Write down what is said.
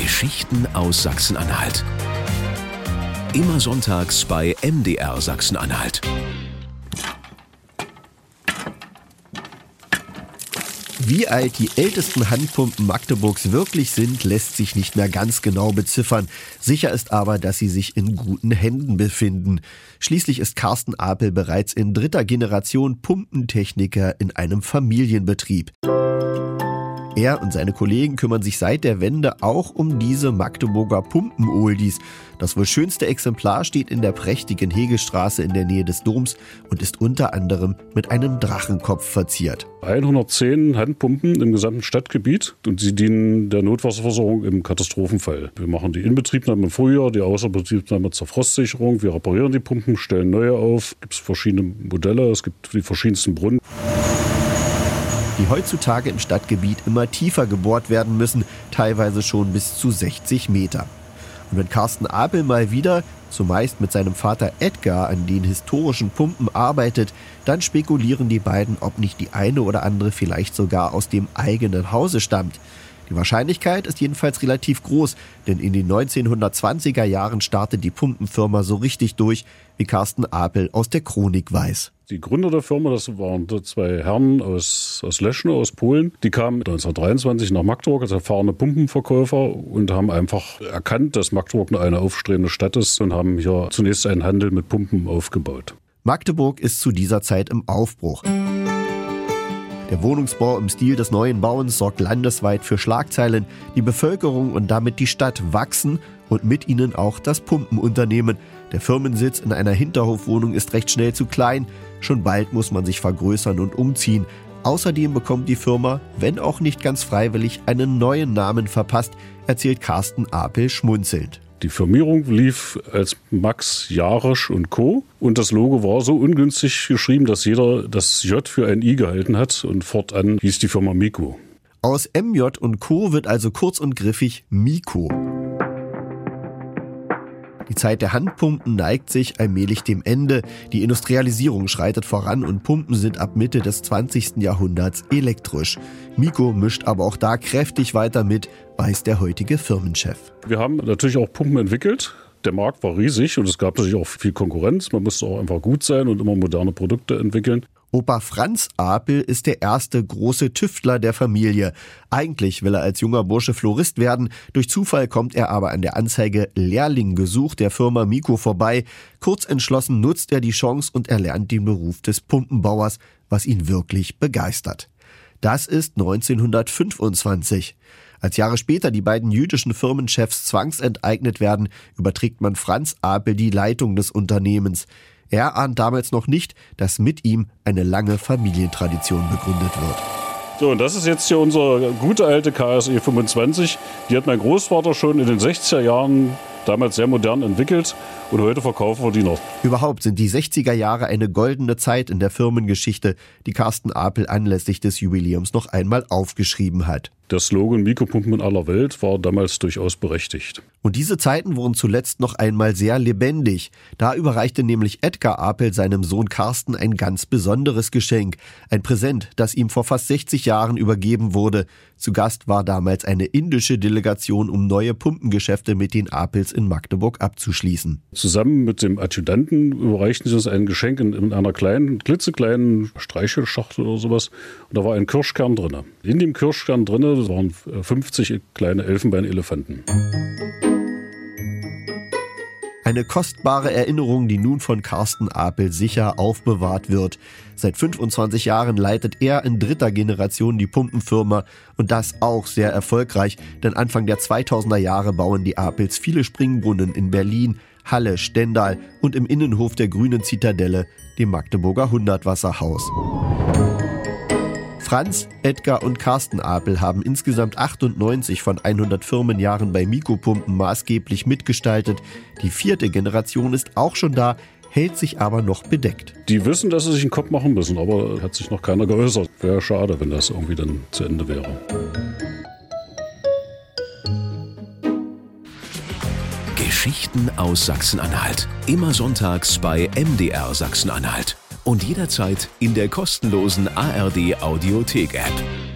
Geschichten aus Sachsen-Anhalt. Immer sonntags bei MDR Sachsen-Anhalt. Wie alt die ältesten Handpumpen Magdeburgs wirklich sind, lässt sich nicht mehr ganz genau beziffern. Sicher ist aber, dass sie sich in guten Händen befinden. Schließlich ist Carsten Apel bereits in dritter Generation Pumpentechniker in einem Familienbetrieb. Er und seine Kollegen kümmern sich seit der Wende auch um diese Magdeburger Pumpen-Oldies. Das wohl schönste Exemplar steht in der prächtigen Hegestraße in der Nähe des Doms und ist unter anderem mit einem Drachenkopf verziert. 110 Handpumpen im gesamten Stadtgebiet und sie dienen der Notwasserversorgung im Katastrophenfall. Wir machen die Inbetriebnahme im Frühjahr, die Außerbetriebnahme zur Frostsicherung. Wir reparieren die Pumpen, stellen neue auf. Es gibt verschiedene Modelle, es gibt die verschiedensten Brunnen die heutzutage im Stadtgebiet immer tiefer gebohrt werden müssen, teilweise schon bis zu 60 Meter. Und wenn Carsten Apel mal wieder, zumeist mit seinem Vater Edgar, an den historischen Pumpen arbeitet, dann spekulieren die beiden, ob nicht die eine oder andere vielleicht sogar aus dem eigenen Hause stammt. Die Wahrscheinlichkeit ist jedenfalls relativ groß, denn in den 1920er Jahren startet die Pumpenfirma so richtig durch, wie Carsten Apel aus der Chronik weiß. Die Gründer der Firma, das waren zwei Herren aus, aus Leschne, aus Polen. Die kamen 1923 nach Magdeburg als erfahrene Pumpenverkäufer und haben einfach erkannt, dass Magdeburg eine aufstrebende Stadt ist und haben hier zunächst einen Handel mit Pumpen aufgebaut. Magdeburg ist zu dieser Zeit im Aufbruch. Der Wohnungsbau im Stil des neuen Bauens sorgt landesweit für Schlagzeilen. Die Bevölkerung und damit die Stadt wachsen und mit ihnen auch das Pumpenunternehmen. Der Firmensitz in einer Hinterhofwohnung ist recht schnell zu klein. Schon bald muss man sich vergrößern und umziehen. Außerdem bekommt die Firma, wenn auch nicht ganz freiwillig, einen neuen Namen verpasst, erzählt Carsten Apel schmunzelnd. Die Firmierung lief als Max Jarisch und Co. Und das Logo war so ungünstig geschrieben, dass jeder das J für ein I gehalten hat und fortan hieß die Firma Miko. Aus MJ und Co. wird also kurz und griffig Miko. Die Zeit der Handpumpen neigt sich allmählich dem Ende. Die Industrialisierung schreitet voran und Pumpen sind ab Mitte des 20. Jahrhunderts elektrisch. Miko mischt aber auch da kräftig weiter mit, weiß der heutige Firmenchef. Wir haben natürlich auch Pumpen entwickelt. Der Markt war riesig und es gab natürlich auch viel Konkurrenz. Man musste auch einfach gut sein und immer moderne Produkte entwickeln. Opa Franz Apel ist der erste große Tüftler der Familie. Eigentlich will er als junger Bursche Florist werden. Durch Zufall kommt er aber an der Anzeige Lehrling gesucht der Firma Miko vorbei. Kurz entschlossen nutzt er die Chance und erlernt den Beruf des Pumpenbauers, was ihn wirklich begeistert. Das ist 1925. Als Jahre später die beiden jüdischen Firmenchefs zwangsenteignet werden, überträgt man Franz Apel die Leitung des Unternehmens. Er ahnt damals noch nicht, dass mit ihm eine lange Familientradition begründet wird. So, und das ist jetzt hier unsere gute alte KSE 25. Die hat mein Großvater schon in den 60er Jahren damals sehr modern entwickelt und heute verkaufen wir die noch. Überhaupt sind die 60er Jahre eine goldene Zeit in der Firmengeschichte, die Carsten Apel anlässlich des Jubiläums noch einmal aufgeschrieben hat. Der Slogan Mikropumpen in aller Welt war damals durchaus berechtigt. Und diese Zeiten wurden zuletzt noch einmal sehr lebendig. Da überreichte nämlich Edgar Apel seinem Sohn Carsten ein ganz besonderes Geschenk. Ein Präsent, das ihm vor fast 60 Jahren übergeben wurde. Zu Gast war damals eine indische Delegation, um neue Pumpengeschäfte mit den Apels in Magdeburg abzuschließen. Zusammen mit dem Adjutanten überreichten sie uns ein Geschenk in, in einer kleinen, klitzekleinen Streichelschachtel oder sowas. Und da war ein Kirschkern drin. In dem Kirschkern drin das waren 50 äh, kleine Elfenbeinelefanten. Eine kostbare Erinnerung, die nun von Carsten Apel sicher aufbewahrt wird. Seit 25 Jahren leitet er in dritter Generation die Pumpenfirma und das auch sehr erfolgreich, denn Anfang der 2000er Jahre bauen die Apels viele Springbrunnen in Berlin, Halle, Stendal und im Innenhof der Grünen Zitadelle, dem Magdeburger Hundertwasserhaus. Franz, Edgar und Carsten Apel haben insgesamt 98 von 100 Firmenjahren bei Mikropumpen maßgeblich mitgestaltet. Die vierte Generation ist auch schon da, hält sich aber noch bedeckt. Die wissen, dass sie sich einen Kopf machen müssen, aber hat sich noch keiner geäußert. Wäre schade, wenn das irgendwie dann zu Ende wäre. Geschichten aus Sachsen-Anhalt. Immer sonntags bei MDR Sachsen-Anhalt und jederzeit in der kostenlosen ARD Audiothek App.